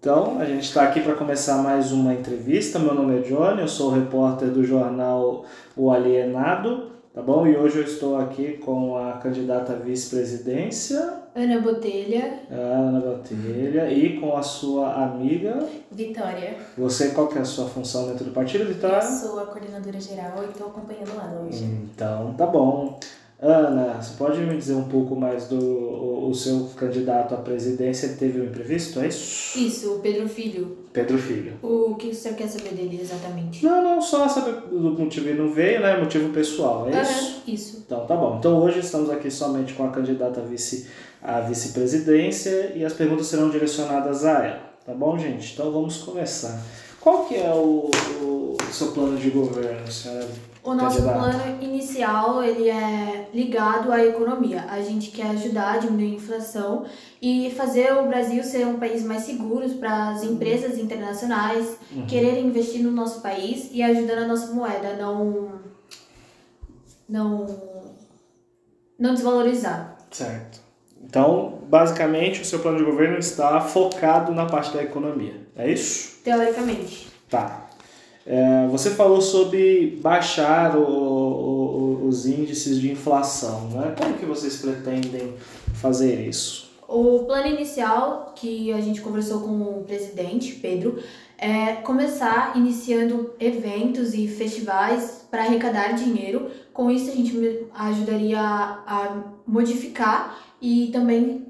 Então, a gente está aqui para começar mais uma entrevista. Meu nome é Johnny, eu sou o repórter do jornal O Alienado, tá bom? E hoje eu estou aqui com a candidata à vice-presidência, Ana Botelha. a Ana Botelha, e com a sua amiga. Vitória. Você, qual que é a sua função dentro do partido, Eu Vitória? sou a coordenadora geral e estou acompanhando lá hoje. Então, tá bom. Ana, você pode me dizer um pouco mais do o, o seu candidato à presidência? Ele teve um imprevisto, é isso? Isso, o Pedro Filho. Pedro Filho. O que senhor quer saber dele exatamente? Não, não, só saber do motivo ele não veio, né? Motivo pessoal, é isso? Isso. Então tá bom. Então hoje estamos aqui somente com a candidata a vice à vice-presidência e as perguntas serão direcionadas a ela, tá bom, gente? Então vamos começar. Qual que é o, o seu plano de governo, senhora? O nosso plano inicial, ele é ligado à economia. A gente quer ajudar a diminuir a inflação e fazer o Brasil ser um país mais seguro para as empresas internacionais Uhum. quererem investir no nosso país e ajudando a nossa moeda não não não desvalorizar. Certo. Então, basicamente, o seu plano de governo está focado na parte da economia, é isso? Teoricamente. Tá. É, você falou sobre baixar o- o- os índices de inflação, né? Como que vocês pretendem fazer isso? O plano inicial que a gente conversou com o presidente, Pedro, é começar iniciando eventos e festivais para arrecadar dinheiro. Com isso, a gente ajudaria a modificar e também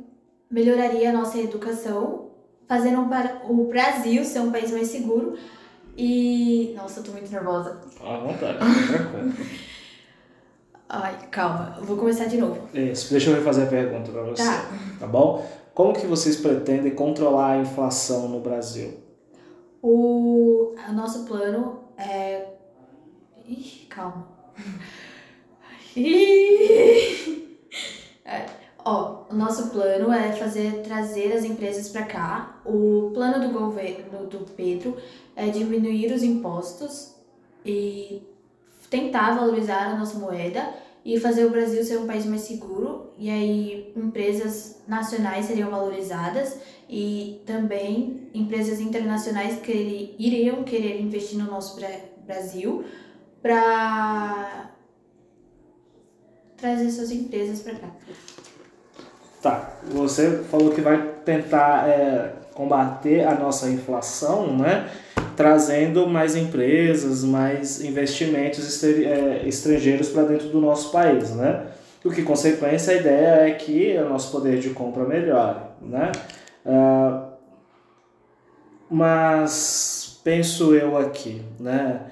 melhoraria a nossa educação, fazendo o Brasil ser um país mais seguro. E. Nossa, eu tô muito nervosa. À vontade, tranquilo. Ai, calma, eu vou começar de novo. Isso, deixa eu refazer a pergunta para você, Tá. tá bom? Como que vocês pretendem controlar a inflação no Brasil? O a nosso plano é. Ixi, calma. Ih. É, Ó, o nosso plano é fazer trazer as empresas para cá. O plano do governo do Pedro é diminuir os impostos e tentar valorizar a nossa moeda e fazer o Brasil ser um país mais seguro. E aí empresas nacionais seriam valorizadas e também empresas internacionais que iriam querer investir no nosso Bra- Brasil para trazer suas empresas para cá. Tá, você falou que vai tentar é, combater a nossa inflação, né? Trazendo mais empresas, mais investimentos é, estrangeiros para dentro do nosso país, né? O que, consequência, a ideia é que o nosso poder de compra melhore, né? Ah, mas penso eu aqui, né?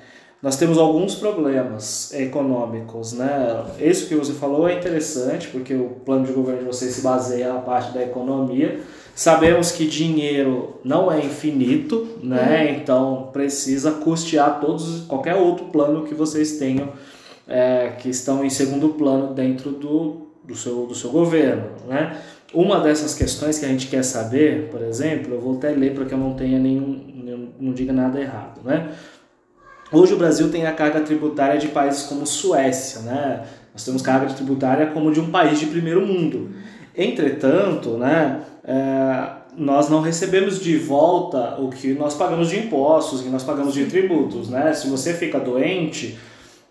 Nós temos alguns problemas econômicos, né? Isso que você falou é interessante, porque o plano de governo de vocês se baseia na parte da economia. Sabemos que dinheiro não é infinito, né? Então precisa custear todos qualquer outro plano que vocês tenham é, que estão em segundo plano dentro do, do, seu, do seu governo, né? Uma dessas questões que a gente quer saber, por exemplo, eu vou até ler para que eu não tenha nenhum, não diga nada errado, né? Hoje o Brasil tem a carga tributária de países como Suécia, né? Nós temos carga tributária como de um país de primeiro mundo. Entretanto, né, é, nós não recebemos de volta o que nós pagamos de impostos, o que nós pagamos de tributos, né? Se você fica doente,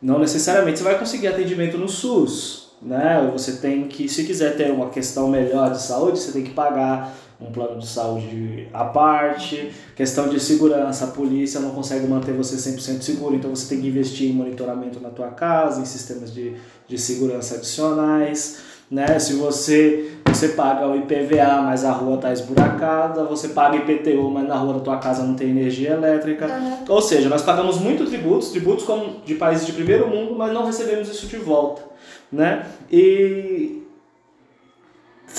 não necessariamente você vai conseguir atendimento no SUS, né? Você tem que, se quiser ter uma questão melhor de saúde, você tem que pagar um plano de saúde à parte. Questão de segurança, a polícia não consegue manter você 100% seguro, então você tem que investir em monitoramento na tua casa, em sistemas de, de segurança adicionais, né? Se você você paga o IPVA, mas a rua está esburacada, você paga IPTU, mas na rua da tua casa não tem energia elétrica. Ou seja, nós pagamos muito tributos, tributos como de países de primeiro mundo, mas não recebemos isso de volta, né? E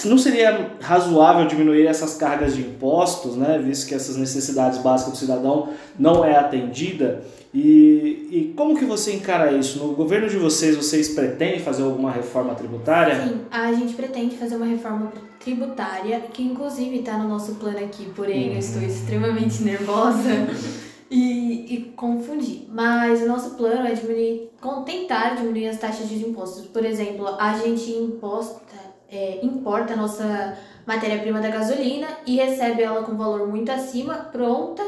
não seria razoável diminuir essas cargas de impostos, né, visto que essas necessidades básicas do cidadão não é atendida? E, e como que você encara isso? No governo de vocês, vocês pretendem fazer alguma reforma tributária? Sim, a gente pretende fazer uma reforma tributária, que inclusive está no nosso plano aqui, porém eu estou extremamente nervosa e, e confundi. Mas o nosso plano é diminuir, tentar diminuir as taxas de impostos. Por exemplo, a gente imposta, é, importa a nossa matéria-prima da gasolina e recebe ela com valor muito acima, pronta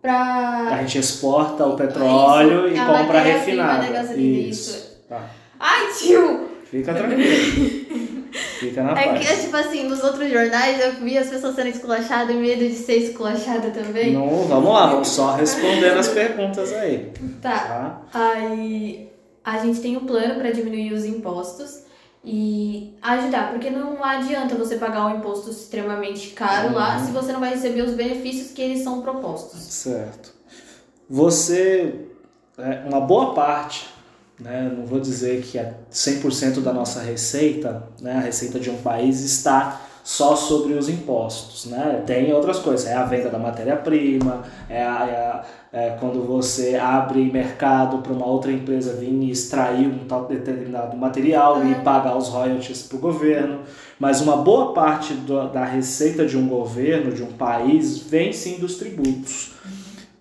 para A gente exporta o petróleo Isso, e a compra refinado. da gasolina, isso. isso. Tá. Ai, tio! Fica tranquilo. Fica na É paz. que, tipo assim, nos outros jornais eu vi as pessoas sendo esculachadas e medo de ser esculachada também. Não, vamos lá, só respondendo as perguntas aí. Tá. Tá? Aí a gente tem um plano para diminuir os impostos e ajudar, porque não adianta você pagar um imposto extremamente caro lá Uhum. se você não vai receber os benefícios que eles são propostos. Certo. Você, é, uma boa parte, né, não vou dizer que é 100% da nossa receita, né, a receita de um país está só sobre os impostos, né? Tem outras coisas, é a venda da matéria-prima, é, a- é é quando você abre mercado para uma outra empresa vir e extrair um tal determinado material e Uhum. pagar os royalties para o governo. Mas uma boa parte do- da receita de um governo, de um país, vem sim dos tributos.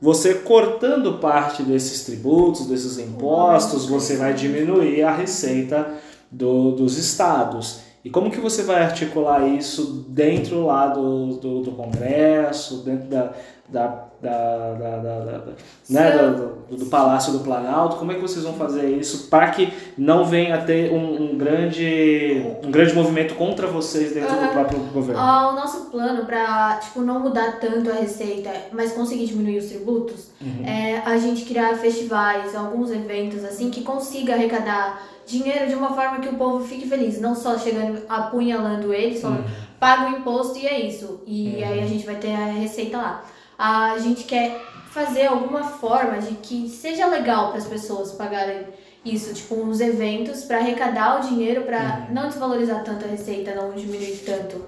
Você cortando parte desses tributos, desses impostos, você vai diminuir a receita do, dos estados. E como que você vai articular isso dentro lá do, do, do Congresso, dentro da, da, da, da, da- né, do, do, do Palácio do Planalto? Como é que vocês vão fazer isso para que não venha a ter um, um grande, um grande movimento contra vocês dentro do Aham. próprio governo? Ah, o nosso plano para tipo, não mudar tanto a receita, mas conseguir diminuir os tributos, Uhum. é a gente criar festivais, alguns eventos assim que consiga arrecadar dinheiro de uma forma que o povo fique feliz, não só chegando apunhalando eles, falando paga o imposto e é isso. E Uhum. aí a gente vai ter a receita lá. A gente quer fazer alguma forma de que seja legal para as pessoas pagarem isso, tipo uns eventos para arrecadar o dinheiro para Uhum. não desvalorizar tanto a receita, não diminuir tanto.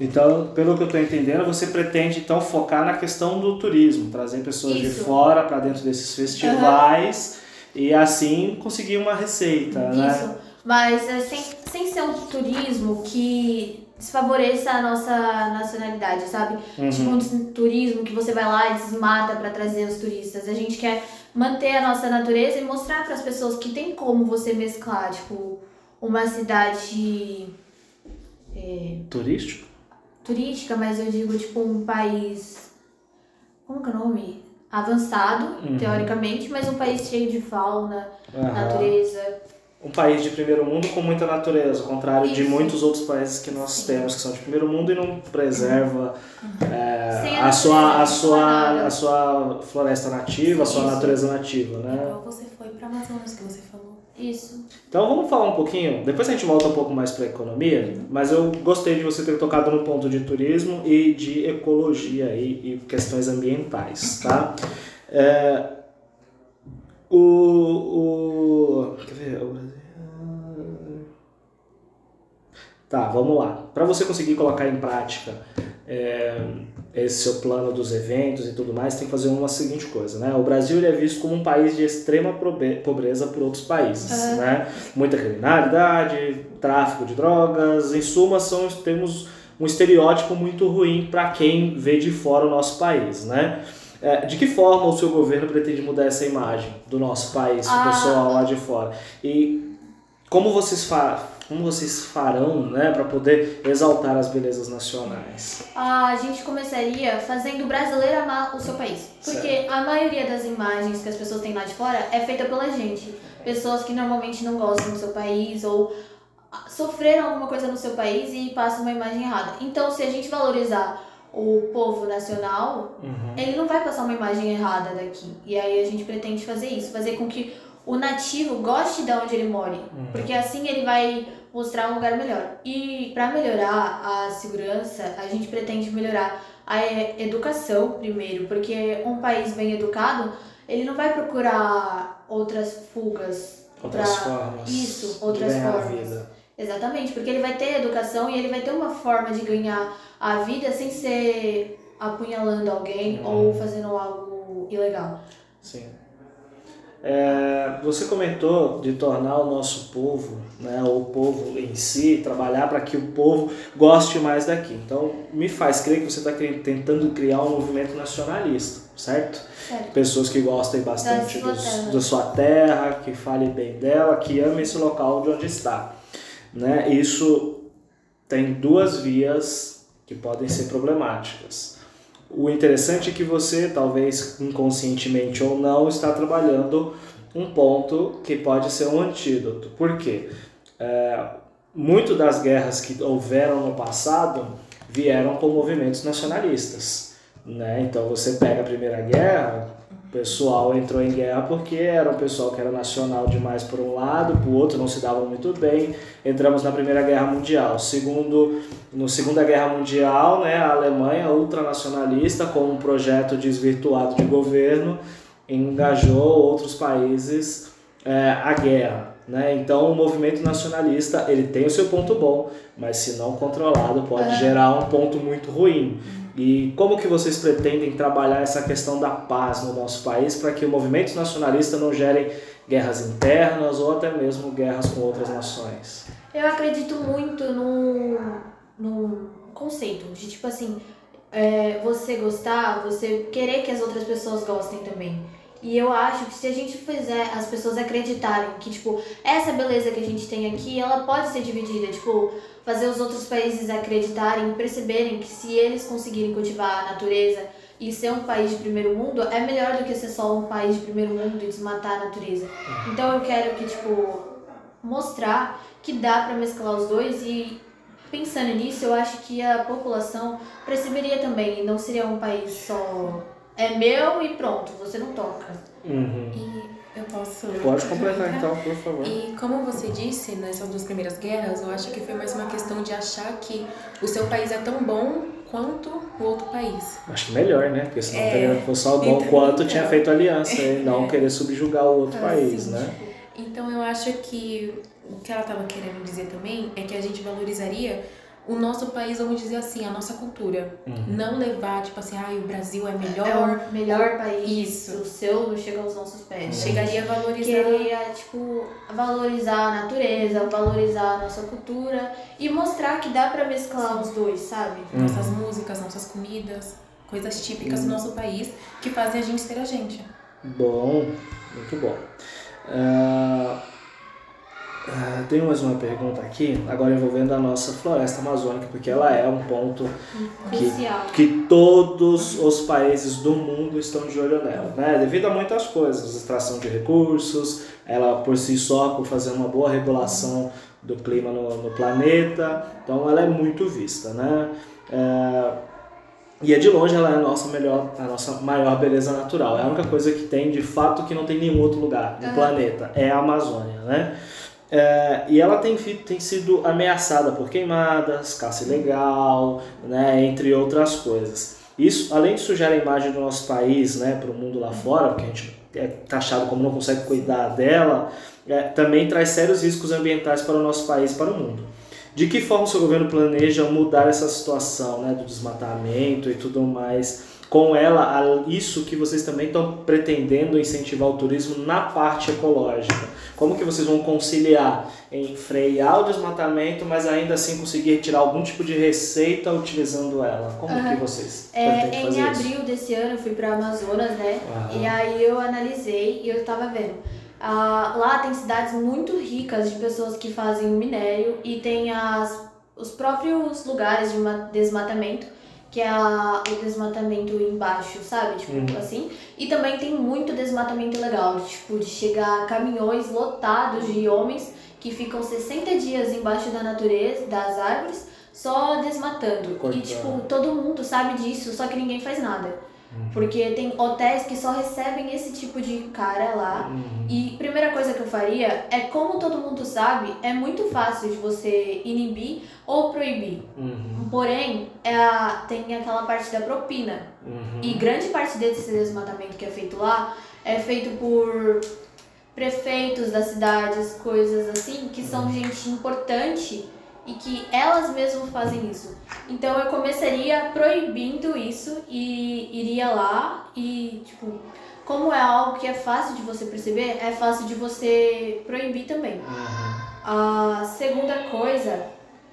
Então, pelo que eu estou entendendo, você pretende então focar na questão do turismo, trazer pessoas de Isso. fora para dentro desses festivais e assim conseguir uma receita, né? Isso. Mas é, sem, sem ser um turismo que desfavoreça a nossa nacionalidade, sabe? Uhum. Tipo um turismo que você vai lá e desmata para trazer os turistas. A gente quer manter a nossa natureza e mostrar para as pessoas que tem como você mesclar, tipo, uma cidade é, Turístico? turística, mas eu digo tipo um país como que é o nome? Avançado, Uhum. teoricamente, mas um país cheio de fauna, Aham. natureza. Um país de primeiro mundo com muita natureza, ao contrário de Isso. muitos outros países que nós Sim. temos que são de primeiro mundo e não preserva é, Sem a a, sua, a, sua, a sua floresta nativa, a sua natureza nativa, né? Igual você foi pra Amazonas que você falou. Isso. Então vamos falar um pouquinho, depois a gente volta um pouco mais para economia, mas eu gostei de você ter tocado no ponto de turismo e de ecologia e, e questões ambientais, tá? É, o, o, quer ver? Brasil- Tá, vamos lá. Para você conseguir colocar em prática é, esse seu plano dos eventos e tudo mais, tem que fazer uma seguinte coisa, né? O Brasil ele é visto como um país de extrema pobreza por outros países, né? Muita criminalidade, tráfico de drogas, em suma, são, temos um estereótipo muito ruim para quem vê de fora o nosso país, né? É, de que forma o seu governo pretende mudar essa imagem do nosso país para o Ah. pessoal lá de fora? E como vocês, fa como vocês farão né, para poder exaltar as belezas nacionais? A gente começaria fazendo o brasileiro amar o seu país. Porque a maioria das imagens que as pessoas têm lá de fora é feita pela gente. Pessoas que normalmente não gostam do seu país ou sofreram alguma coisa no seu país e passam uma imagem errada. Então, se a gente valorizar o povo nacional, Uhum. ele não vai passar uma imagem errada daqui. E aí a gente pretende fazer isso, fazer com que o nativo goste de onde ele mora, porque assim ele vai mostrar um lugar melhor. E para melhorar a segurança, a gente pretende melhorar a educação primeiro, porque um país bem educado, ele não vai procurar outras fugas Outras formas Isso, de outras formas. vida. Exatamente, porque ele vai ter educação e ele vai ter uma forma de ganhar a vida sem ser apunhalando alguém Uhum. ou fazendo algo ilegal. Sim. É, você comentou de tornar o nosso povo, né, o povo em si, trabalhar para que o povo goste mais daqui. Então, me faz crer que você está tentando criar um movimento nacionalista, certo? Certo. Pessoas que gostem bastante Da sua dos- terra. da sua terra, que falem bem dela, que amem esse local de onde está. Né? Isso tem duas vias que podem ser problemáticas. O interessante é que você, talvez inconscientemente ou não, está trabalhando um ponto que pode ser um antídoto. Por quê? É, muito das guerras que houveram no passado vieram com movimentos nacionalistas. Né? Então você pega a Primeira Guerra, o pessoal entrou em guerra porque era um pessoal que era nacional demais por um lado, por outro não se davam muito bem. Entramos na Primeira Guerra Mundial. Segundo, no Segunda Guerra Mundial, né, a Alemanha, ultranacionalista, com um projeto desvirtuado de governo, engajou outros países é, à guerra. Né? Então, o movimento nacionalista ele tem o seu ponto bom, mas se não controlado pode é. gerar um ponto muito ruim. E como que vocês pretendem trabalhar essa questão da paz no nosso país para que o movimento nacionalista não gere guerras internas ou até mesmo guerras com outras nações? Eu acredito muito no, no conceito de tipo assim, é, você gostar, você querer que as outras pessoas gostem também. E eu acho que se a gente fizer as pessoas acreditarem que, tipo, essa beleza que a gente tem aqui, ela pode ser dividida. Tipo, fazer os outros países acreditarem, perceberem que se eles conseguirem cultivar a natureza e ser um país de primeiro mundo, é melhor do que ser só um país de primeiro mundo e desmatar a natureza. Então eu quero que, tipo, mostrar que dá para mesclar os dois e pensando nisso, eu acho que a população perceberia também, não seria um país só é meu e pronto, você não toca. Uhum. E eu posso. Pode completar então, por favor. E como você disse, nessas duas primeiras guerras, eu acho que foi mais uma questão de achar que o seu país é tão bom quanto o outro país. Acho que melhor, né? Porque senão é, teria fosse só bom então, quanto então, tinha feito aliança e não é. querer subjugar o outro ah, país, sim, né? Então eu acho que o que ela estava querendo dizer também é que a gente valorizaria o nosso país, vamos dizer assim, a nossa cultura. Uhum. Não levar, tipo assim, ah, o Brasil é melhor. É o melhor país. Isso. O seu não chega aos nossos pés. Uhum. Chegaria a valorizar. Queria, tipo, valorizar a natureza, valorizar a nossa cultura e mostrar que dá pra mesclar Sim. os dois, sabe? Uhum. Nossas músicas, nossas comidas, coisas típicas do nosso país que fazem a gente ser a gente. Bom, muito bom. Uh... Ah, tenho mais uma pergunta aqui, agora envolvendo a nossa floresta amazônica, porque ela é um ponto que, que todos os países do mundo estão de olho nela, né? Devido a muitas coisas, extração de recursos, ela por si só, por fazer uma boa regulação do clima no, no planeta, então ela é muito vista, né? É, e é de longe ela é a nossa melhor, a nossa maior beleza natural. É a única coisa que tem de fato que não tem em nenhum outro lugar no planeta, é a Amazônia, né? É, e ela tem, tem sido ameaçada por queimadas, caça ilegal, né, entre outras coisas. Isso, além de sujar a imagem do nosso país né, para o mundo lá fora, porque a gente é taxado como não consegue cuidar dela, é, também traz sérios riscos ambientais para o nosso país e para o mundo. De que forma o seu governo planeja mudar essa situação né, do desmatamento e tudo mais? Com ela, isso que vocês também estão pretendendo incentivar o turismo na parte ecológica. Como que vocês vão conciliar em frear o desmatamento, mas ainda assim conseguir tirar algum tipo de receita utilizando ela? Como uhum. que vocês é, fazer Em abril isso? desse ano eu fui para Amazonas, né? Uhum. E aí eu analisei e eu estava vendo. Ah, lá tem cidades muito ricas de pessoas que fazem minério e tem as, os próprios lugares de desmatamento que é a, o desmatamento embaixo, sabe? Tipo, uhum. assim. E também tem muito desmatamento legal, tipo, de chegar caminhões lotados de homens que ficam 60 dias embaixo da natureza, das árvores, só desmatando. Coitado. E, tipo, todo mundo sabe disso, só que ninguém faz nada. Uhum. Porque tem hotéis que só recebem esse tipo de cara lá. Uhum. E primeira coisa que eu faria é, como todo mundo sabe, é muito fácil de você inibir ou proibir. Uhum. Porém, é a, tem aquela parte da propina. Uhum. E grande parte desse desmatamento que é feito lá é feito por prefeitos das cidades, coisas assim, que são uhum. gente importante e que elas mesmas fazem isso. Então eu começaria proibindo isso e iria lá e, tipo, como é algo que é fácil de você perceber, é fácil de você proibir também. A segunda coisa,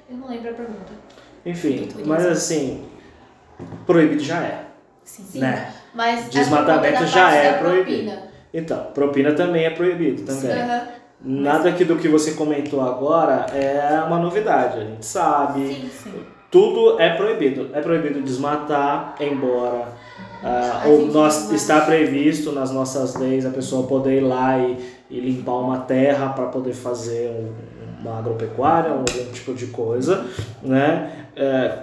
eu não lembro a pergunta. Enfim, mas assim, proibido já é. Sim, né? Mas desmatamento já é proibido. Propina. Então, propina também é proibido também. Uhum. Nada que do que você comentou agora é uma novidade. A gente sabe. Sim, sim. Tudo é proibido. É proibido desmatar, embora ah, ou nós está previsto nas nossas leis a pessoa poder ir lá e, e limpar uma terra para poder fazer um- uma agropecuária, algum tipo de coisa, né? É,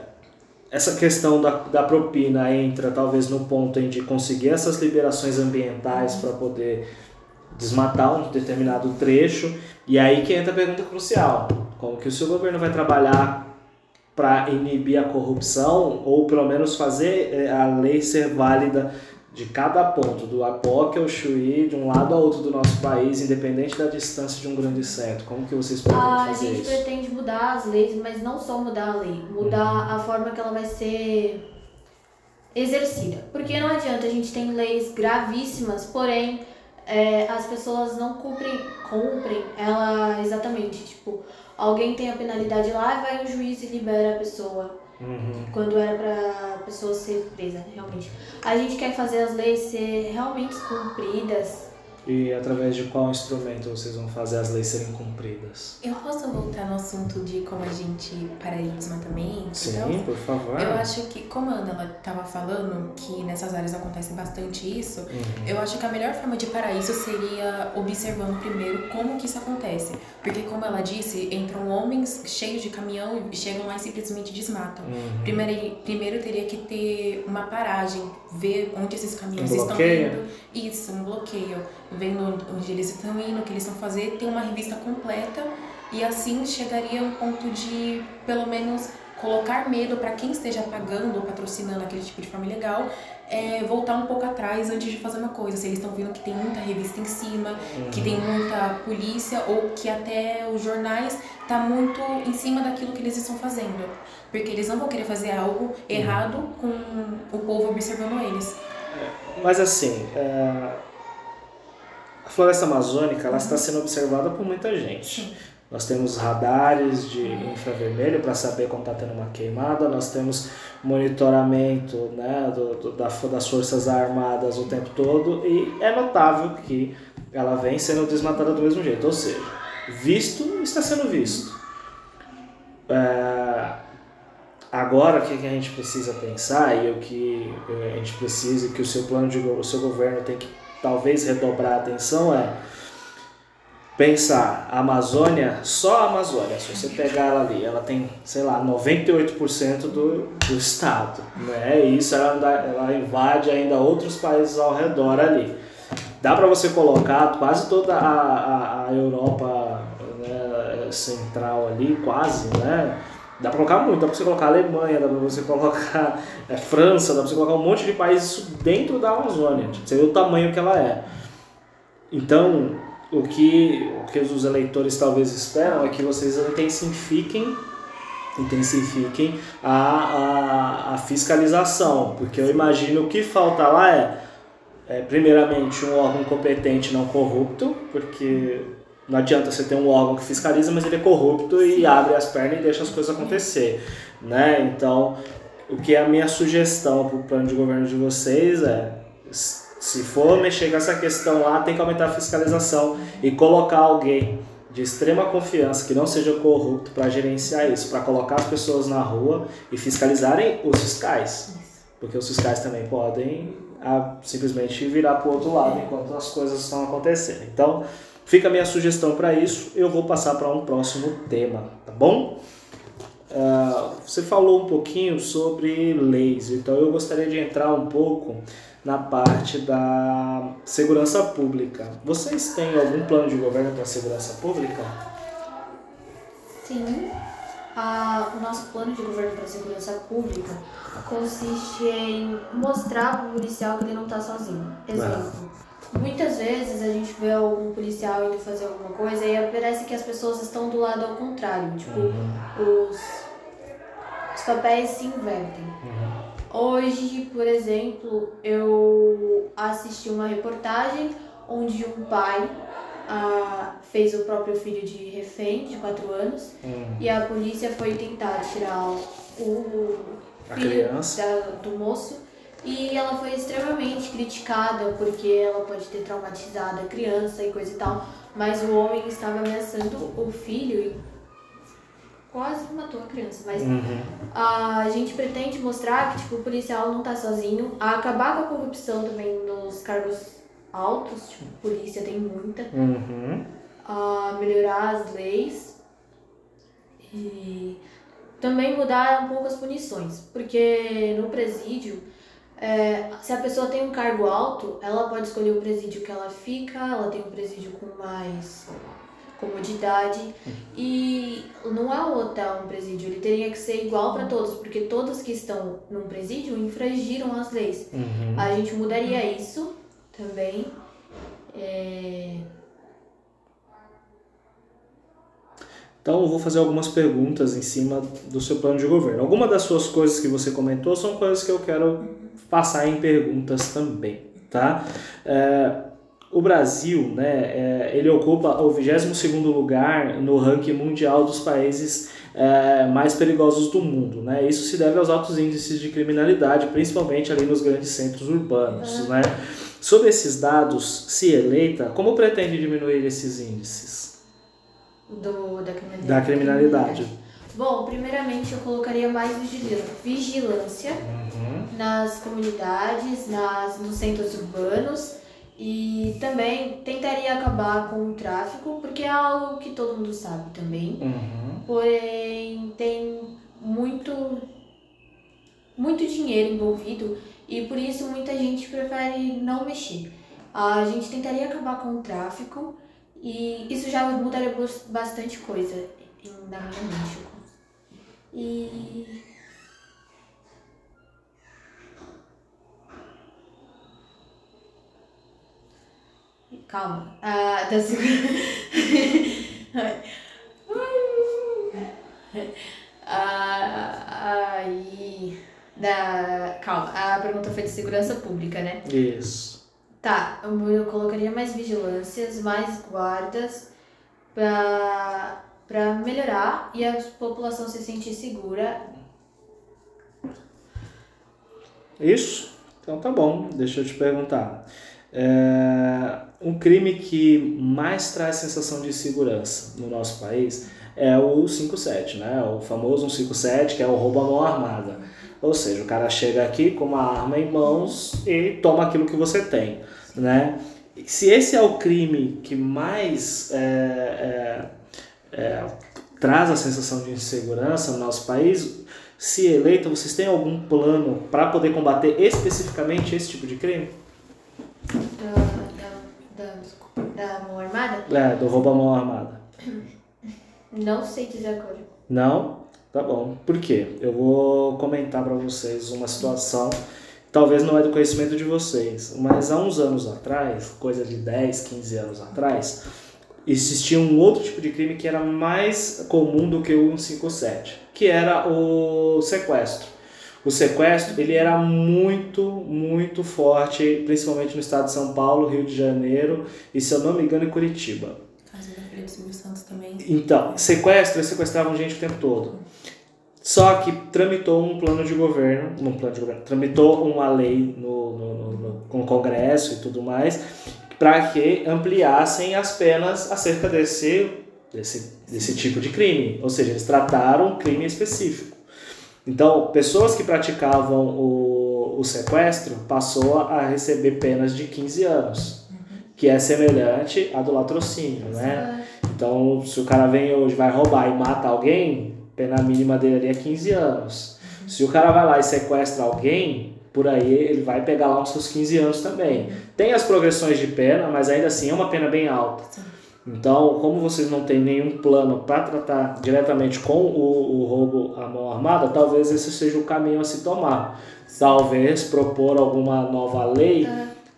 essa questão da, da propina entra talvez no ponto em de conseguir essas liberações ambientais para poder desmatar um determinado trecho e aí que entra a pergunta crucial como que o seu governo vai trabalhar para inibir a corrupção ou pelo menos fazer eh, a lei ser válida de cada ponto, do Apoque ao Chuí, de um lado a outro do nosso país, independente da distância de um grande centro. Como que vocês pretendem A fazer gente isso? pretende mudar as leis, mas não só mudar a lei, mudar a forma que ela vai ser exercida. Porque não adianta, a gente tem leis gravíssimas, porém é, as pessoas não cumprem, cumprem ela exatamente. Tipo, alguém tem a penalidade lá e vai o juiz e libera a pessoa. Uhum. Quando era pra pessoa ser presa, realmente. A gente quer fazer as leis ser realmente cumpridas. E através de qual instrumento vocês vão fazer as leis serem cumpridas? Eu posso voltar no assunto de como a gente pararia o desmatamento? Sim, por favor. Eu acho que, como a Ana ela tava falando que nessas áreas acontece bastante isso, Uhum. eu acho que a melhor forma de parar isso seria observando primeiro como que isso acontece. Porque, como ela disse, entram homens cheios de caminhão e chegam lá e simplesmente desmatam. Uhum. Primeiro, primeiro teria que ter uma paragem, ver onde esses caminhões Um estão indo. Isso, um bloqueio. Vendo onde eles estão indo, o que eles estão fazendo, ter uma revista completa e assim chegaria a um ponto de, pelo menos, colocar medo para quem esteja pagando ou patrocinando aquele tipo de forma ilegal, é, voltar um pouco atrás antes de fazer uma coisa. Se eles estão vendo que tem muita revista em cima, que tem muita polícia ou que até os jornais tá muito em cima daquilo que eles estão fazendo. Porque eles não vão querer fazer algo errado com o povo observando eles. Mas assim, é, a floresta amazônica ela está sendo observada por muita gente. Nós temos radares de infravermelho para saber quando está tendo uma queimada, nós temos monitoramento né, do, do- da, das Forças Armadas o tempo todo e é notável que ela vem sendo desmatada do mesmo jeito. Ou seja, visto está sendo visto. É, Agora, o que que a gente precisa pensar e o que eh, a gente precisa que o seu plano de o seu governo tem que talvez redobrar a atenção é pensar a Amazônia, só a Amazônia, se você pegar ela ali, ela tem, sei lá, 98% do, do estado, né? E isso ela, ela invade ainda outros países ao redor ali. Dá para você colocar quase toda a, a, a Europa né, central ali, quase, né? Dá pra colocar muito, dá pra você colocar Alemanha, dá pra você colocar é, França, dá pra você colocar um monte de países dentro da Amazônia. Você vê o tamanho que ela é. Então, o que, o que os eleitores talvez esperam é que vocês intensifiquem intensifiquem a, a, a fiscalização, porque eu imagino que falta lá é, é, primeiramente, um órgão competente não corrupto, porque não adianta você ter um órgão que fiscaliza, mas ele é corrupto e abre as pernas e deixa as coisas acontecer, né? Então, o que é a minha sugestão para o plano de governo de vocês é, se for mexer com essa questão lá, tem que aumentar a fiscalização e colocar alguém de extrema confiança que não seja corrupto para gerenciar isso, para colocar as pessoas na rua e fiscalizarem os fiscais, porque os fiscais também podem ah, simplesmente virar para o outro lado enquanto as coisas estão acontecendo. Então, fica a minha sugestão para isso. Eu vou passar para um próximo tema, tá bom? Ah, você falou um pouquinho sobre leis, então eu gostaria de entrar um pouco na parte da segurança pública. Vocês têm algum plano de governo para a segurança pública? Sim, a- o nosso plano de governo para a segurança pública consiste em mostrar para o policial que ele não está sozinho. Exemplo, muitas vezes a gente vê algum policial indo fazer alguma coisa e parece que as pessoas estão do lado ao contrário, tipo, os, os papéis se invertem. Hoje, por exemplo, eu assisti uma reportagem onde um pai ah, fez o próprio filho de refém, de 4 anos, Hum, e a polícia foi tentar tirar o filho da- do moço e ela foi extremamente criticada porque ela pode ter traumatizado a criança e coisa e tal. mas o homem estava ameaçando o filho e quase matou a criança. Mas Uhum. a gente pretende mostrar que tipo, o policial não tá sozinho, a acabar com a corrupção também nos cargos altos, tipo, polícia tem muita, Uhum. a melhorar as leis e também mudar um pouco as punições, porque no presídio, é, se a pessoa tem um cargo alto, ela pode escolher o presídio que ela fica, ela tem um presídio com mais comodidade e não é um hotel um presídio, ele teria que ser igual para todos, porque todos que estão num presídio infringiram as leis. Uhum. A gente mudaria isso também. É, Então, eu vou fazer algumas perguntas em cima do seu plano de governo. Algumas das suas coisas que você comentou são coisas que eu quero passar em perguntas também, tá? É, o Brasil, né, é, ele ocupa o 22º lugar no ranking mundial dos países é, mais perigosos do mundo, né? Isso se deve aos altos índices de criminalidade, principalmente ali nos grandes centros urbanos, né? Sobre esses dados, se eleita, como pretende diminuir esses índices? do, da criminalidade. Da criminalidade. Bom, primeiramente eu colocaria mais vigilância, Uhum. nas comunidades, nas, nos centros urbanos e também tentaria acabar com o tráfico, porque é algo que todo mundo sabe também. Uhum. Porém, tem muito, muito dinheiro envolvido e por isso muita gente prefere não mexer. A gente tentaria acabar com o tráfico e isso já mudaria bas- bastante coisa na minha mente. E. Calma. Ah, da segunda. Ah, aí. Da. Calma, a pergunta foi de segurança pública, né? Isso. Tá, eu eu colocaria mais vigilâncias, mais guardas pra, pra melhorar e a população se sentir segura. Isso? Então tá bom, deixa eu te perguntar. É, um crime que mais traz sensação de segurança no nosso país é o 57, né? O famoso 157, que é o roubo à mão armada. Ou seja, o cara chega aqui com uma arma em mãos e toma aquilo que você tem, né? Se esse é o crime que mais é, é, é, traz a sensação de insegurança no nosso país, se eleita, vocês têm algum plano para poder combater especificamente esse tipo de crime? Da, da, da, da mão armada? É, do roubo à mão armada. Não sei dizer agora. Não? Tá bom. Por quê? Eu vou comentar para vocês uma situação, talvez não é do conhecimento de vocês, mas há uns anos atrás, coisa de 10, 15 anos atrás, existia um outro tipo de crime que era mais comum do que o 157, que era o sequestro. O sequestro, ele era muito, muito forte, principalmente no estado de São Paulo, Rio de Janeiro e, se eu não me engano, em Curitiba. Também. Então, sequestro, eles sequestravam gente o tempo todo. Só que tramitou um plano de governo, um plano de governo, tramitou uma lei no, no, no, no, no Congresso e tudo mais, para que ampliassem as penas acerca desse, desse, desse tipo de crime. Ou seja, eles trataram um crime específico. Então, pessoas que praticavam o, o sequestro passou a receber penas de 15 anos, que é semelhante à do latrocínio, né? Então, se o cara vem hoje, vai roubar e mata alguém, pena mínima dele ali é 15 anos. Se o cara vai lá e sequestra alguém, por aí ele vai pegar lá os seus 15 anos também. Tem as progressões de pena, mas ainda assim é uma pena bem alta. Então, como vocês não têm nenhum plano para tratar diretamente com o, o roubo à mão armada, talvez esse seja o caminho a se tomar. Talvez propor alguma nova lei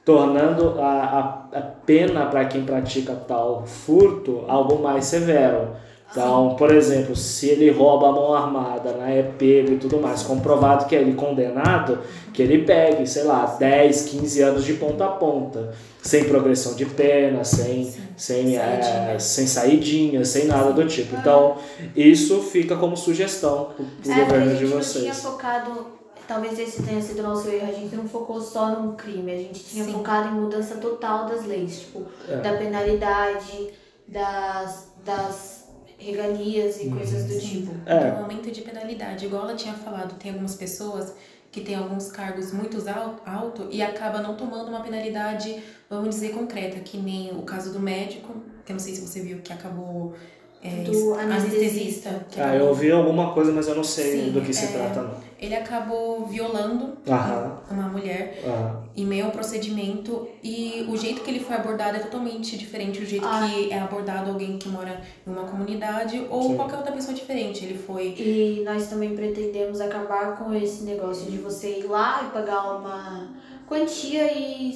tornando a, a, a pena para quem pratica tal furto algo mais severo. Então, por exemplo, se ele rouba a mão armada, né, é pego e tudo mais, comprovado que é ele condenado, que ele pegue, sei lá, 10, 15 anos de ponta a ponta, sem progressão de pena, sem, sem, é, Saidinha. sem saidinha, sem nada do tipo. Então, isso fica como sugestão para o É, governo de gente não tinha vocês. focado, talvez esse tenha sido o nosso erro, a gente não focou só num crime, a gente tinha Sim. focado em mudança total das leis, tipo, É. da penalidade, das, das regalias e coisas do tipo. É. Um aumento de penalidade. Igual ela tinha falado, tem algumas pessoas que têm alguns cargos muito al- alto e acaba não tomando uma penalidade, vamos dizer, concreta, que nem o caso do médico, que eu não sei se você viu, que acabou... é, Do anestesista. que Ah, eu ouvi alguma coisa, mas eu não sei Sim, do que se é. trata, não. Ele acabou violando Aham. uma mulher Aham. em meio ao procedimento e o jeito que ele foi abordado é totalmente diferente do jeito Ah. que é abordado alguém que mora em uma comunidade ou Sim. qualquer outra pessoa diferente. Ele foi E nós também pretendemos acabar com esse negócio de você ir lá e pagar uma quantia e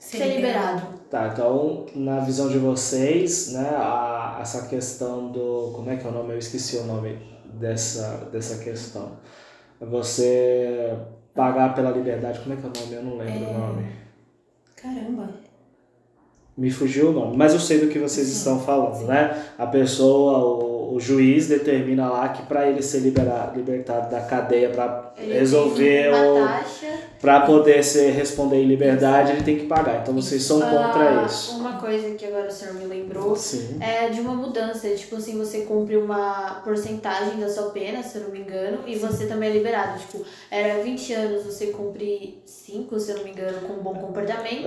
ser liberado. Tá, então, na visão de vocês, né, a, essa questão do. Como é que é o nome? Eu esqueci o nome dessa, dessa questão. Você pagar pela liberdade, como é que é o nome? Eu não lembro o nome. Caramba. Me fugiu o nome, mas eu sei do que vocês Sim, estão falando, sim. né? A pessoa, o, o juiz determina lá que para ele ser liberado, libertado da cadeia para resolver o. para poder ser, responder em liberdade, ele tem que pagar. Então vocês são contra Ah, isso. Uma coisa que agora o senhor me lembrou Sim. é de uma mudança. Tipo assim, você cumpre uma porcentagem da sua pena, se eu não me engano, e você também é liberado. Tipo, era 20 anos, você cumpre 5, se eu não me engano, com um bom comportamento,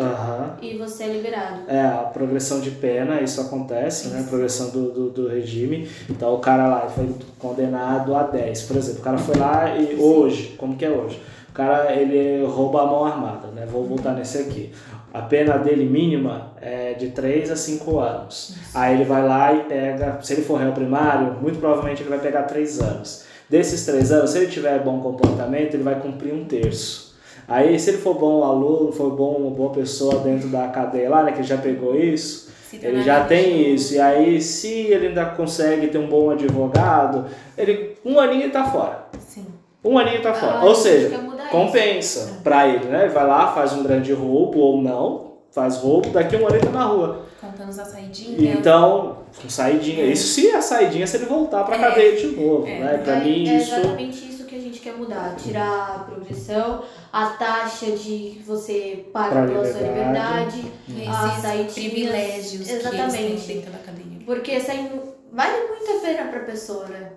e você é liberado. É, a progressão de pena, isso acontece, né? A progressão do, do, do regime. Então o cara lá foi condenado a 10. Por exemplo, o cara foi lá e hoje, como que é hoje? O cara, ele rouba a mão armada, né? Vou voltar nesse aqui. A pena dele mínima é de 3 a 5 anos. Aí ele vai lá e pega, se ele for réu primário, muito provavelmente ele vai pegar 3 anos. Desses 3 anos, se ele tiver bom comportamento, ele vai cumprir um terço. Aí, se ele for bom aluno, for bom, uma boa pessoa dentro da cadeia lá, né, que ele já pegou isso, ele já tem isso. E aí, se ele ainda consegue ter um bom advogado, ele um aninho ele tá fora. Sim. Um aninho tá fora. Ah, Ou a gente seja, compensa pra ele, né? Vai lá, faz um grande roubo ou não, faz roubo, daqui a um ano ele tá na rua. Contando a saidinha. Então, com saidinha. Isso se a saidinha, se ele voltar pra É. cadeia de novo, É. né? Pra é, mim, é isso. exatamente isso que a gente quer mudar. Tirar a progressão, a taxa de que você paga Pra pela sua liberdade. E Ah, esses saidinhas. privilégios que eles Exatamente. têm dentro da cadeia. Porque aí vale muito a pena pra pessoa, né?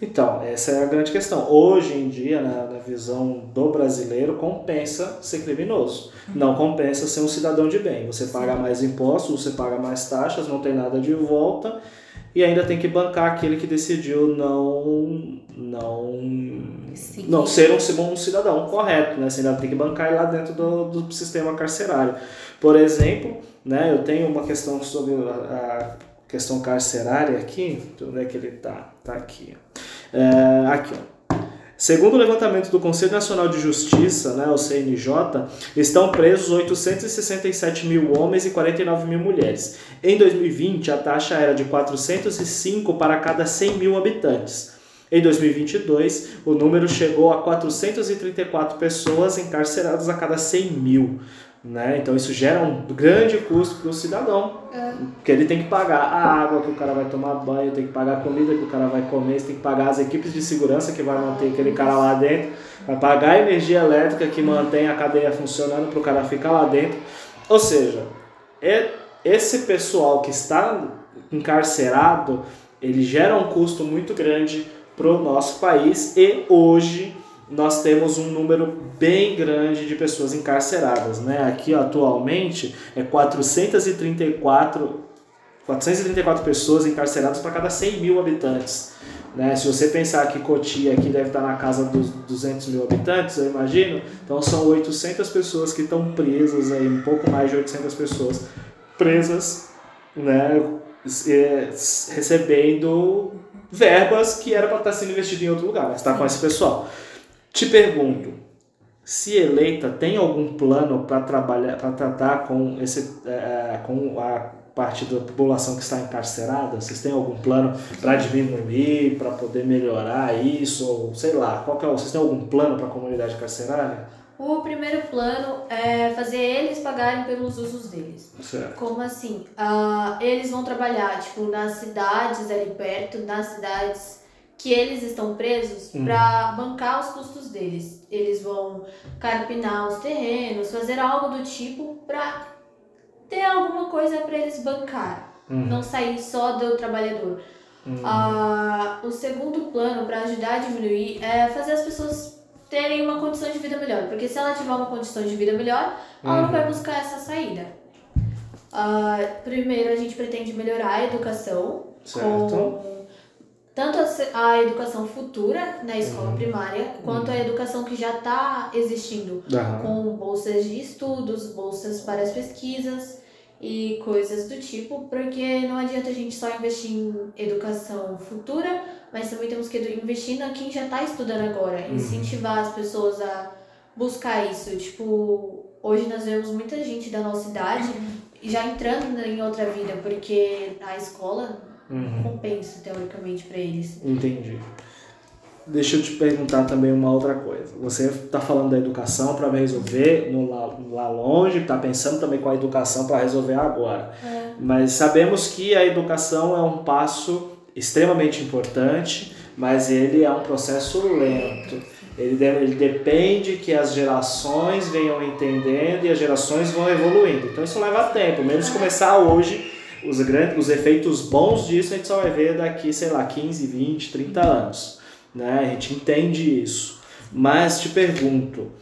Então, essa é a grande questão. Hoje em dia, na, na visão do brasileiro, compensa ser criminoso. Não compensa ser um cidadão de bem. Você paga mais impostos, você paga mais taxas, não tem nada de volta e ainda tem que bancar aquele que decidiu não não Sim. não ser um, um cidadão correto, né? Você ainda tem que bancar lá dentro do, do sistema carcerário. Por exemplo, né, eu tenho uma questão sobre a, a questão carcerária aqui. Onde é que ele tá? Tá aqui. É, aqui, ó. Segundo o levantamento do Conselho Nacional de Justiça, né, o CNJ, estão presos 867 mil homens e 49 mil mulheres. Em 2020, a taxa era de 405 para cada 100 mil habitantes. Em 2022, o número chegou a 434 pessoas encarceradas a cada 100 mil. Né? Então isso gera um grande custo para o cidadão, porque ele tem que pagar a água que o cara vai tomar banho, tem que pagar a comida que o cara vai comer, tem que pagar as equipes de segurança que vai manter aquele cara lá dentro, vai pagar a energia elétrica que mantém a cadeia funcionando para o cara ficar lá dentro. Ou seja, é- esse pessoal que está encarcerado, ele gera um custo muito grande para o nosso país e hoje nós temos um número bem grande de pessoas encarceradas, né? Aqui atualmente é 434, 434 pessoas encarceradas para cada 100 mil habitantes. Né? Se você pensar que Cotia aqui deve estar na casa dos 200 mil habitantes, eu imagino, então são 800 pessoas que estão presas aí, um pouco mais de 800 pessoas presas, né? eh, recebendo verbas que era para estar sendo investido em outro lugar, mas está com esse pessoal. Te pergunto, se eleita, tem algum plano para trabalhar, para tratar com esse, eh, com a parte da população que está encarcerada? Vocês têm algum plano para diminuir, para poder melhorar isso, ou sei lá? Qual que é, vocês têm algum plano para a comunidade carcerária? O primeiro plano é fazer eles pagarem pelos usos deles. Certo. Como assim? Ah, eles vão trabalhar, tipo, nas cidades ali perto, nas cidades que eles estão presos, Hum. pra bancar os custos deles. Eles vão carpinar os terrenos, fazer algo do tipo pra ter alguma coisa pra eles bancar. Uhum. não sair só do trabalhador. Uhum. Ah, o segundo plano para ajudar a diminuir é fazer as pessoas terem uma condição de vida melhor, porque se ela tiver uma condição de vida melhor, ela não Uhum. vai buscar essa saída. Ah, primeiro, a gente pretende melhorar a educação Certo. com tanto a a educação futura na escola Uhum. primária, quanto a educação que já está existindo Aham. com bolsas de estudos, bolsas para as pesquisas e coisas do tipo, porque não adianta a gente só investir em educação futura, mas também temos que investir na quem já está estudando agora, Uhum. incentivar as pessoas a buscar isso. Tipo, hoje nós vemos muita gente da nossa idade já entrando em outra vida, porque a escola Uhum. compensa teoricamente para eles. Entendi. Deixa eu te perguntar também uma outra coisa. Você está falando da educação para resolver no lá, lá longe, está pensando também com a educação para resolver agora. Mas sabemos que a educação é um passo extremamente importante, mas ele é um processo lento. Ele, de- ele depende que as gerações venham entendendo e as gerações vão evoluindo. Então isso leva tempo. Mesmo se começar hoje, os, grandes, os efeitos bons disso a gente só vai ver daqui, sei lá, 15, 20, 30 anos. Né? A gente entende isso. Mas te pergunto,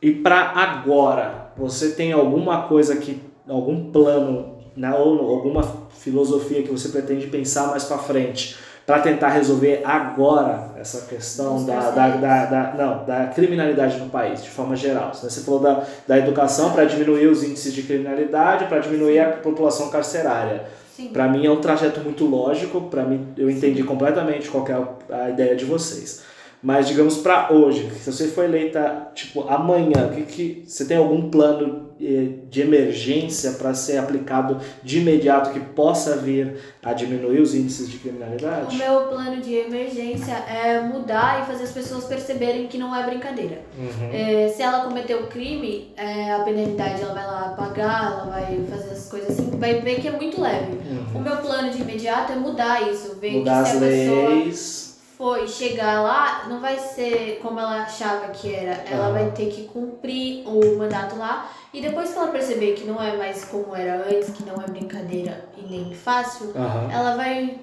e para agora, você tem alguma coisa que, algum plano, né, ou alguma filosofia que você pretende pensar mais para frente para tentar resolver agora essa questão da, da, da, da- não, da criminalidade no país, de forma geral? Você falou da, da educação para diminuir os índices de criminalidade, para diminuir a população carcerária. Sim. Para mim é um trajeto muito lógico, para mim eu entendi completamente qual é a- ideia de vocês. Mas digamos para hoje, se você for eleita tipo amanhã, o que que você tem algum plano eh, de emergência para ser aplicado de imediato que possa vir a diminuir os índices de O criminalidade? meu plano de emergência é mudar e fazer as pessoas perceberem que não é brincadeira. Uhum. É, se ela cometeu o crime, é, a penalidade ela vai lá pagar, ela vai fazer as coisas assim, vai ver que é muito leve. O Uhum. meu plano de imediato é mudar isso, ver Mudar que as se a pessoa leis. foi chegar lá, não vai ser como ela achava que era. Ela vai ter que cumprir o mandato lá. E depois que ela perceber que não é mais como era antes, que não é brincadeira e nem fácil, Aham. ela vai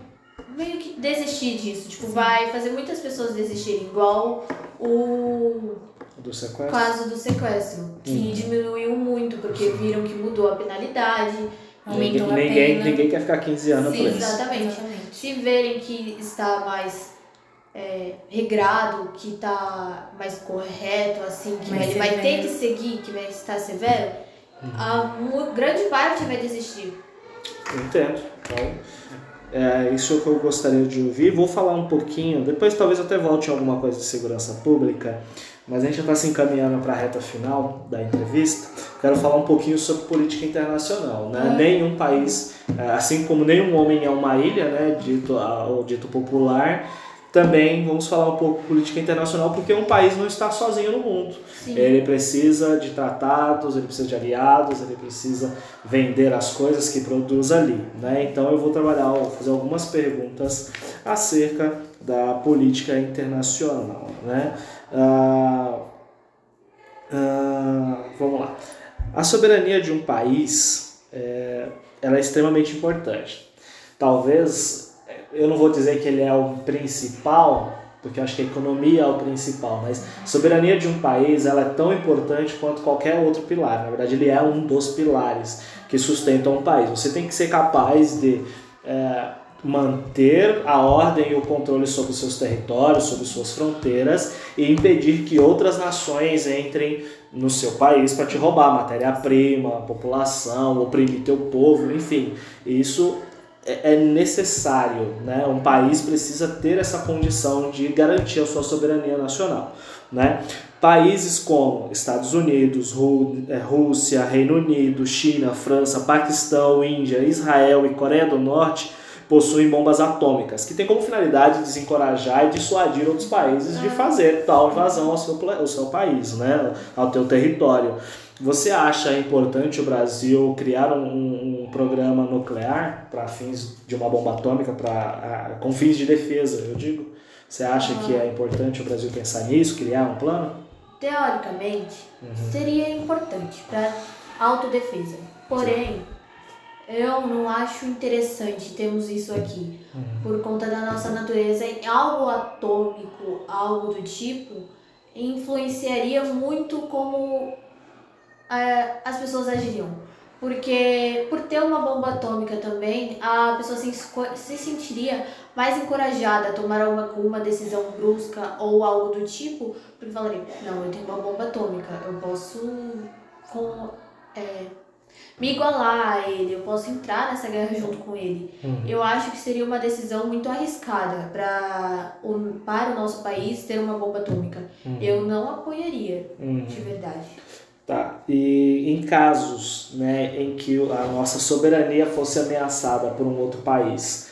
meio que desistir disso. Tipo, vai fazer muitas pessoas desistirem. Igual o Do sequestro. caso do sequestro, que Uhum. diminuiu muito, porque viram que mudou a penalidade. Ninguém, Aumentou ninguém, ninguém quer ficar 15 anos Sim, preso. exatamente. Exatamente. Se verem que está mais é, regrado, que está mais correto, assim, que Mais ele vai ter severo. que seguir, que vai estar severo, Uhum. a grande parte vai desistir. Entendo. Então, é isso que eu gostaria de ouvir. Vou falar um pouquinho, depois talvez eu até volte em alguma coisa de segurança pública, mas a gente já está se encaminhando para a reta final da entrevista. Quero falar um pouquinho sobre política internacional. Né? Ah. Nenhum país, é, assim como nenhum homem é uma ilha, né? dito, dito popular, também vamos falar um pouco de política internacional, porque um país não está sozinho no mundo. Sim. Ele precisa de tratados, ele precisa de aliados, ele precisa vender as coisas que produz ali. Né? Então eu vou trabalhar, vou fazer algumas perguntas acerca da política internacional. Né? Ah, ah, vamos lá. A soberania de um país é, ela é extremamente importante. Talvez, eu não vou dizer que ele é o principal, porque eu acho que a economia é o principal, mas a soberania de um país ela é tão importante quanto qualquer outro pilar. Na verdade, ele é um dos pilares que sustentam um país. Você tem que ser capaz de é, manter a ordem e o controle sobre seus territórios, sobre suas fronteiras e impedir que outras nações entrem no seu país para te roubar matéria-prima, população, oprimir teu povo, enfim. Isso é é necessário, né? Um país precisa ter essa condição de garantir a sua soberania nacional, né? Países como Estados Unidos, eh, Rússia, Reino Unido, China, França, Paquistão, Índia, Israel e Coreia do Norte possuem bombas atômicas, que têm como finalidade desencorajar e dissuadir outros países de fazer tal invasão ao seu, ao seu país, né? ao teu território. Você acha importante o Brasil criar um, um programa nuclear para fins de uma bomba atômica, pra, com fins de defesa, eu digo? Você acha que é importante o Brasil pensar nisso, criar um plano? Teoricamente, Uhum. seria importante para autodefesa. Porém, Eu não acho interessante termos isso aqui. Por conta da nossa natureza, algo atômico, algo do tipo, influenciaria muito como é, as pessoas agiriam. Porque por ter uma bomba atômica também, a pessoa se, se sentiria mais encorajada a tomar uma, uma decisão brusca ou algo do tipo, porque falaria, não, eu tenho uma bomba atômica, eu posso com, é, me igualar a ele, eu posso entrar nessa guerra junto com ele. Uhum. Eu acho que seria uma decisão muito arriscada pra, o- para o nosso país ter uma bomba atômica. Eu não apoiaria, Uhum. de verdade. Tá. E em casos né, em que a nossa soberania fosse ameaçada por um outro país,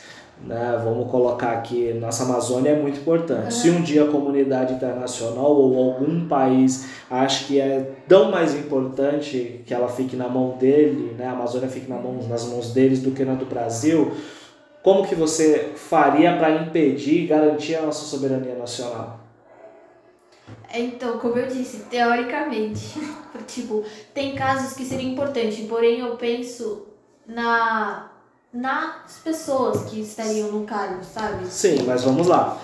né, vamos colocar aqui, nossa Amazônia é muito importante. Se um dia a comunidade internacional ou algum país acha que é tão mais importante que ela fique na mão dele, né, a Amazônia fique na mão, nas mãos deles do que na do Brasil, como que você faria para impedir e garantir a nossa soberania nacional? Então, como eu disse, teoricamente, tipo, tem casos que seria importante, porém eu penso na nas pessoas que estariam no cargo, sabe? Sim, mas vamos lá.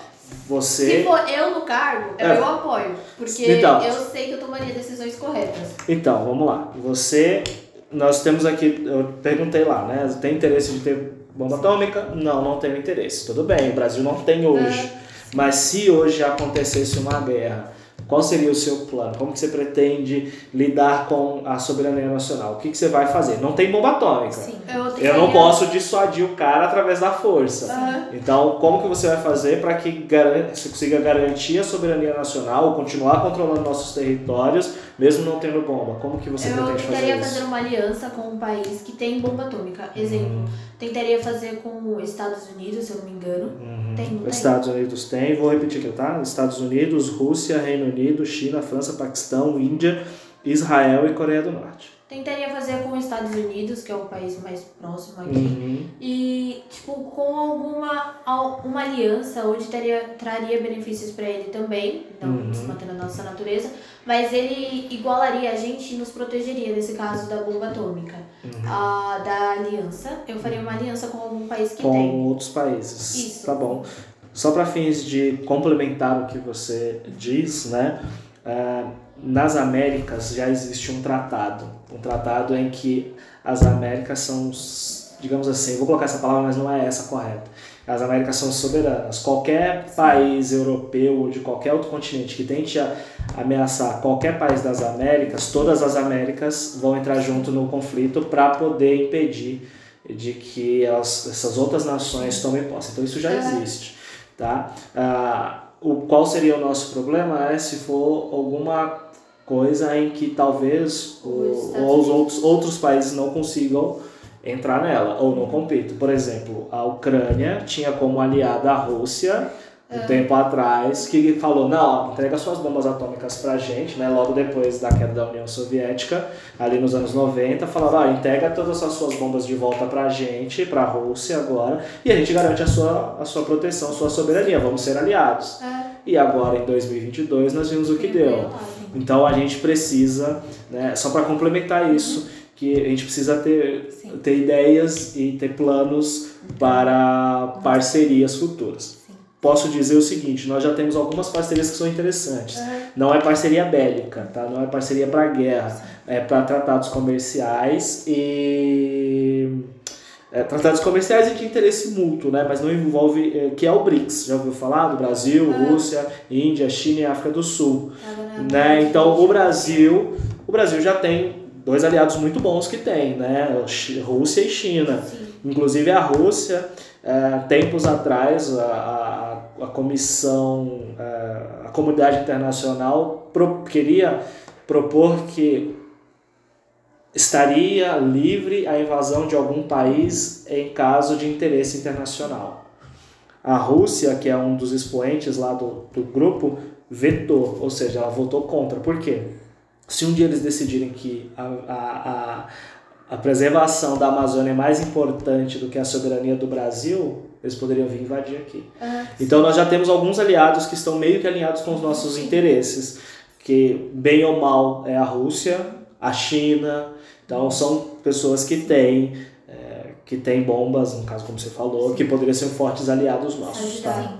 Você Se for eu no cargo, eu, É. eu apoio, porque Então. eu sei que eu tomaria decisões corretas. Então, vamos lá. Você. Nós temos aqui. Eu perguntei lá, né? Tem interesse de ter bomba atômica? Não, não tenho interesse. Tudo bem, o Brasil não tem hoje. Mas se hoje acontecesse uma guerra, qual seria o seu plano? Como que você pretende lidar com a soberania nacional? O que, que você vai fazer? Não tem bomba atômica. Sim. Eu, Eu não posso dissuadir o cara através da força. Aham. Então, como que você vai fazer para que garan- você consiga garantir a soberania nacional, continuar controlando nossos territórios, mesmo não tendo bomba? Como que você Eu pretende fazer tentaria isso? fazer uma aliança com um país que tem bomba atômica. Exemplo, tentaria fazer com os Estados Unidos, se eu não me engano. Uhum. Tem, não tem? Estados Unidos tem, vou repetir aqui, tá? Estados Unidos, Rússia, Reino Unido, China, França, Paquistão, Índia, Israel e Coreia do Norte. Tentaria fazer com os Estados Unidos, que é o país mais próximo aqui. Uhum. E, tipo, com alguma al- uma aliança onde teria, traria benefícios para ele também, não Uhum. desmantendo a nossa natureza, mas ele igualaria a gente e nos protegeria nesse caso da bomba atômica. A, da aliança, eu faria uma aliança com algum país que Com tem. outros países. Isso. Tá bom. Só para fins de complementar o que você diz, né? ah, nas Américas já existe um tratado. Um tratado em que as Américas são, digamos assim, vou colocar essa palavra, mas não é essa correta. As Américas são soberanas. Qualquer país europeu ou de qualquer outro continente que tente ameaçar qualquer país das Américas, todas as Américas vão entrar junto no conflito para poder impedir de que elas, essas outras nações tomem posse. Então isso já É. existe, tá? Ah, o qual seria o nosso problema é se for alguma coisa em que talvez o, ou os outros, outros países não consigam entrar nela ou não compitam. Por exemplo, a Ucrânia tinha como aliada a Rússia um tempo atrás que falou não entrega suas bombas atômicas pra gente né? Logo depois da queda da União Soviética ali nos anos 90 falaram ah, entrega todas as suas bombas de volta pra gente pra Rússia agora e a gente garante a sua a sua proteção a sua soberania vamos ser aliados É, e agora em 2022 nós vimos o que deu então a gente precisa né só para complementar isso que a gente precisa ter Sim. ter ideias e ter planos para parcerias futuras Sim. posso dizer o seguinte, nós já temos algumas parcerias que são interessantes. É. Não é parceria bélica, tá? Não é parceria para guerra, é para tratados comerciais e é, tratados comerciais e de interesse mútuo, né? Mas não envolve é, que é o BRICS. Já ouviu falar do Brasil, É. Rússia, Índia, China e África do Sul, na- né? Então o Brasil, o Brasil já tem dois aliados muito bons que tem, né? Rússia e China. Sim. Inclusive a Rússia, eh, tempos atrás, a, a, a comissão, eh, a comunidade internacional pro- queria propor que estaria livre a invasão de algum país em caso de interesse internacional. A Rússia, que é um dos expoentes lá do, do grupo, vetou, ou seja, ela votou contra. Por quê? Se um dia eles decidirem que a, a, a, a preservação da Amazônia é mais importante do que a soberania do Brasil, eles poderiam vir invadir aqui. É, Então nós já temos alguns aliados que estão meio que alinhados com os nossos Sim. interesses, que bem ou mal é a Rússia, a China, então são pessoas que têm, é, que tem bombas, no caso como você falou, que poderiam ser fortes aliados nossos. Tá?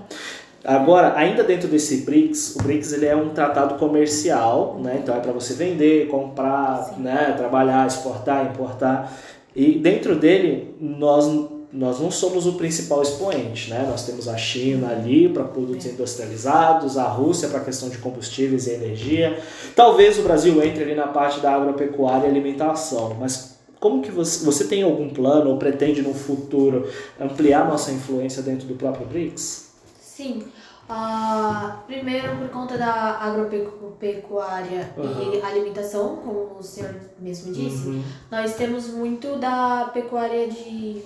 Agora, ainda dentro desse BRICS, o BRICS ele é um tratado comercial, né? Então é para você vender, comprar, né? trabalhar, exportar, importar. E dentro dele, nós, nós não somos o principal expoente, né? Nós temos a China ali para produtos industrializados, a Rússia para a questão de combustíveis e energia. Talvez o Brasil entre ali na parte da agropecuária e alimentação, mas como que você, você tem algum plano ou pretende no futuro ampliar nossa influência dentro do próprio BRICS? Sim. Ah, primeiro, por conta da agropecuária Uhum. e alimentação, como o senhor mesmo disse, Uhum. nós temos muito da pecuária de.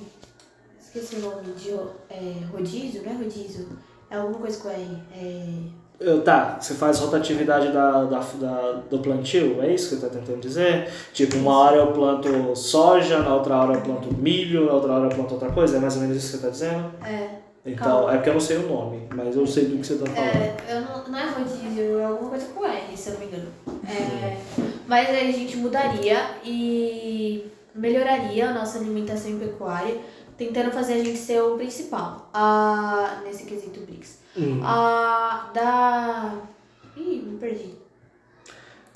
Esqueci o nome, de é, rodízio, não é rodízio? É alguma coisa com R. É, Tá, você faz rotatividade da, da, da- do plantio, é isso que você está tentando dizer? Tipo, uma hora eu planto soja, na outra hora eu planto milho, na outra hora eu planto outra coisa, é mais ou menos isso que você está dizendo? é, Então, Calma. é porque eu não sei o nome, mas eu sei do que você está falando. é, eu não, não é rodízio, é alguma coisa com R, se eu não me engano. É, mas aí a gente mudaria e melhoraria a nossa alimentação em pecuária, tentando fazer a gente ser o principal ah, nesse quesito BRICS. Hum. Ah, da. Ih, me perdi.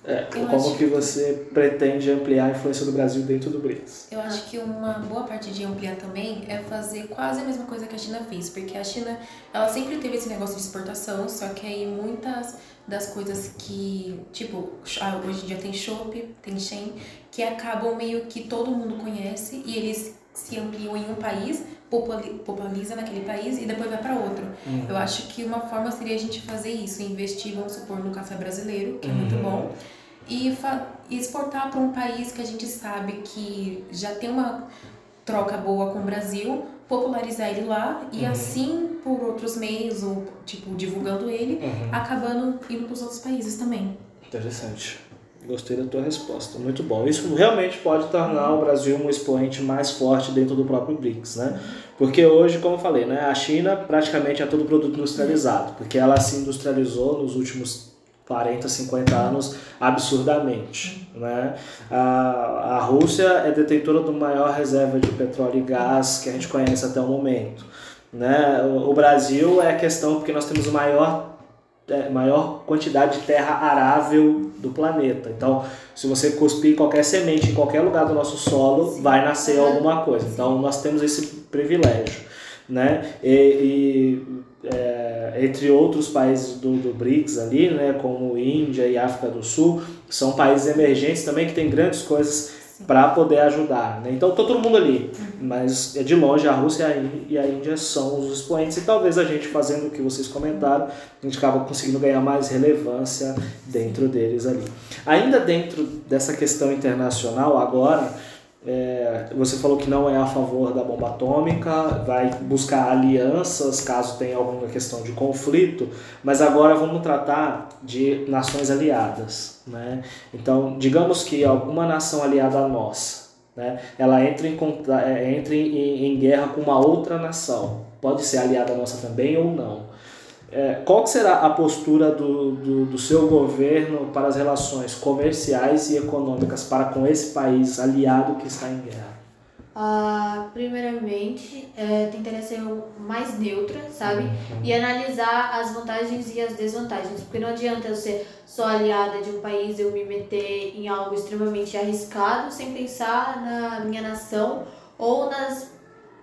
É, Eu como acho que você pretende ampliar a influência do Brasil dentro do BRICS? Eu acho que uma boa parte de ampliar também é fazer quase a mesma coisa que a China fez, porque a China, ela sempre teve esse negócio de exportação, só que aí muitas das coisas que, tipo, ah, hoje em dia tem Shopee, tem Shein, que acabam meio que todo mundo conhece e eles se ampliam em um país, populariza naquele país e depois vai para outro. Eu acho que uma forma seria a gente fazer isso, investir, vamos supor, no café brasileiro, que é muito Uhum. bom, e e exportar para um país que a gente sabe que já tem uma troca boa com o Brasil, popularizar ele lá e Uhum. assim por outros meios ou tipo divulgando ele, Uhum. acabando indo para os outros países também. Interessante. Gostei da tua resposta. Muito bom. Isso realmente pode tornar o Brasil um expoente mais forte dentro do próprio BRICS, né? Porque hoje, como eu falei, né, a China praticamente é todo produto industrializado, porque ela se industrializou nos últimos 40, 50 anos absurdamente, né? A, a Rússia é detentora do maior reserva de petróleo e gás que a gente conhece até o momento, né? O, o Brasil é a questão porque nós temos o maior maior quantidade de terra arável do planeta. Então, se você cuspir qualquer semente em qualquer lugar do nosso solo, Sim. vai nascer alguma coisa. Então, nós temos esse privilégio, né? E, e, é, entre outros países do, do BRICS ali, né, como Índia e África do Sul, são países emergentes também que têm grandes coisas para poder ajudar. Né? Então, tá todo mundo ali, mas é de longe a Rússia e a e a Índia são os expoentes e talvez a gente fazendo o que vocês comentaram, a gente acaba conseguindo ganhar mais relevância dentro deles ali. Ainda dentro dessa questão internacional agora, é, você falou que não é a favor da bomba atômica, vai buscar alianças caso tenha alguma questão de conflito, mas agora vamos tratar de nações aliadas. Né? Então, digamos que alguma nação aliada a nós, né, ela entra, em, é, entra em, em guerra com uma outra nação, pode ser aliada nossa também ou não. É, qual será a postura do, do, do seu governo para as relações comerciais e econômicas para com esse país aliado que está em guerra? Ah, primeiramente, é, tentaria ser mais neutra, sabe? E analisar as vantagens e as desvantagens. Porque não adianta eu ser só aliada de um país e eu me meter em algo extremamente arriscado sem pensar na minha nação ou nas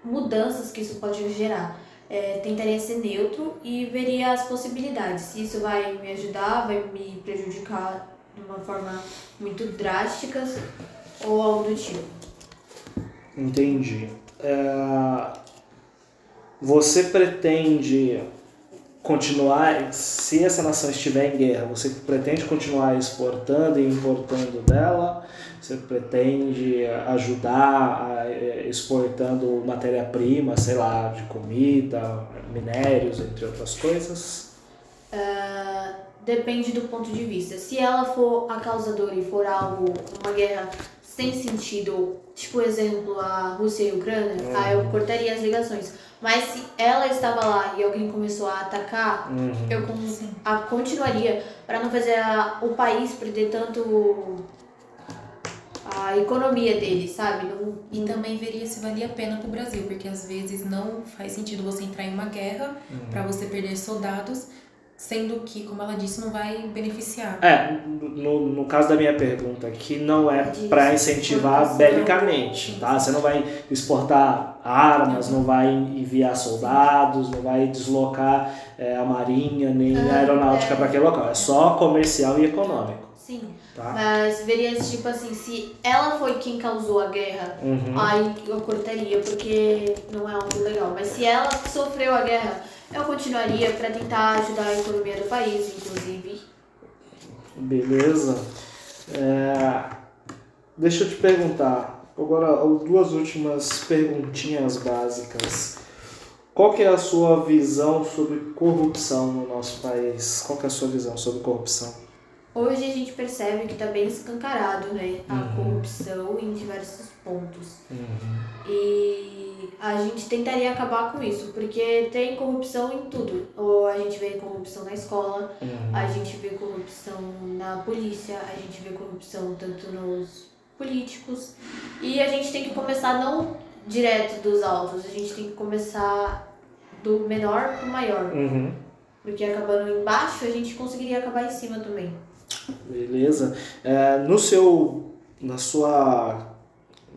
mudanças que isso pode gerar. É, tentaria ser neutro e veria as possibilidades. Se isso vai me ajudar, vai me prejudicar de uma forma muito drástica ou algo do tipo. Entendi. É, você pretende continuar, se essa nação estiver em guerra, você pretende continuar exportando e importando dela? Você pretende ajudar eh, exportando matéria-prima, sei lá, de comida, minérios, entre outras coisas? Ah, depende do ponto de vista. Se ela for a causadora e for algo, uma guerra sem sentido, tipo exemplo a Rússia e a Ucrânia, aí eu cortaria as ligações. Mas se ela estava lá e alguém começou a atacar, Uhum. eu con- a, continuaria para não fazer a- o país perder tanto a economia dele, sabe? Não, E também veria se valia a pena pro Brasil, porque às vezes não faz sentido você entrar em uma guerra pra você perder soldados, sendo que, como ela disse, não vai beneficiar. É, no, no caso da minha pergunta aqui, não é para incentivar belicamente, tá? Você não vai exportar armas, não vai enviar soldados, não vai deslocar é, a marinha nem a Ah, aeronáutica é. para aquele local. É só comercial e econômico, sim. tá? Mas veria tipo assim, se ela foi quem causou a guerra, Uhum. aí eu cortaria, porque não é algo legal. Mas se ela sofreu a guerra, eu continuaria pra tentar ajudar a economia do país, inclusive. Beleza. É, deixa eu te perguntar, agora duas últimas perguntinhas básicas. Qual que é a sua visão sobre corrupção no nosso país? Qual que é a sua visão sobre corrupção? Hoje a gente percebe que tá bem escancarado, né? A Uhum. corrupção em diversos pontos. E a gente tentaria acabar com isso, porque tem corrupção em tudo. Ou a gente vê corrupção na escola, a gente vê corrupção na polícia, a gente vê corrupção tanto nos políticos. E a gente tem que começar não direto dos altos, a gente tem que começar do menor pro maior. Uhum. Porque acabando embaixo, a gente conseguiria acabar em cima também. Beleza. É, no seu, na sua,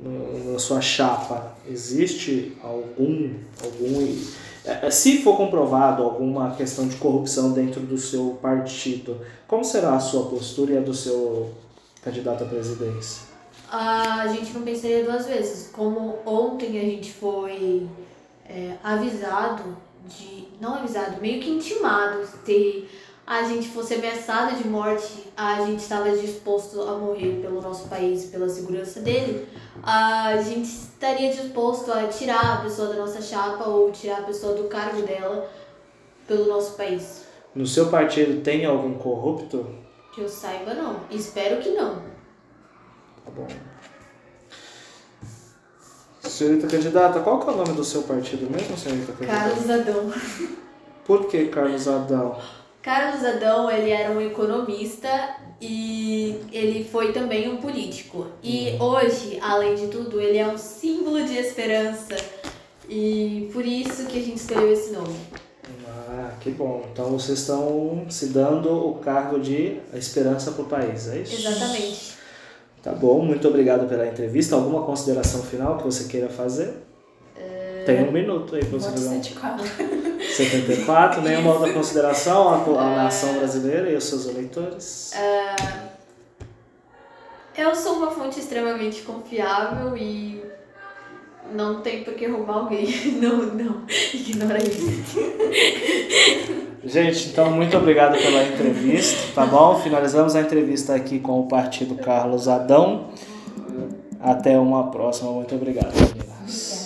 na sua chapa, existe algum, algum, é, se for comprovado alguma questão de corrupção dentro do seu partido, como será a sua postura e a do seu candidato à presidência? a gente não pensaria duas vezes. Como ontem a gente foi é, avisado de. Não avisado, meio que intimado se a gente fosse ameaçada de morte, a gente estava disposto a morrer pelo nosso país, pela segurança dele, a gente estaria disposto a tirar a pessoa da nossa chapa ou tirar a pessoa do cargo dela pelo nosso país. No seu partido tem algum corrupto? Que eu saiba, não. Espero que não. Tá bom. Senhorita candidata, qual que é o nome do seu partido mesmo, senhorita candidata? Carlos Adão. Por que Carlos Adão? Carlos Adão, ele era um economista e ele foi também um político. E hoje, além de tudo, ele é um símbolo de esperança. E por isso que a gente escolheu esse nome. Ah, que bom. Então vocês estão se dando o cargo de esperança para o país, é isso? Exatamente. Tá bom, muito obrigado pela entrevista. Alguma consideração final que você queira fazer? Tem um minuto aí para você um 74. 74. Nenhuma outra consideração à, à nação brasileira e aos seus eleitores? Eu sou uma fonte extremamente confiável e não tem por que roubar alguém. Não, não. Ignora isso. Gente, então muito obrigado pela entrevista, tá bom? Finalizamos a entrevista aqui com o partido Carlos Adão. Até uma próxima. Muito obrigado, meninas.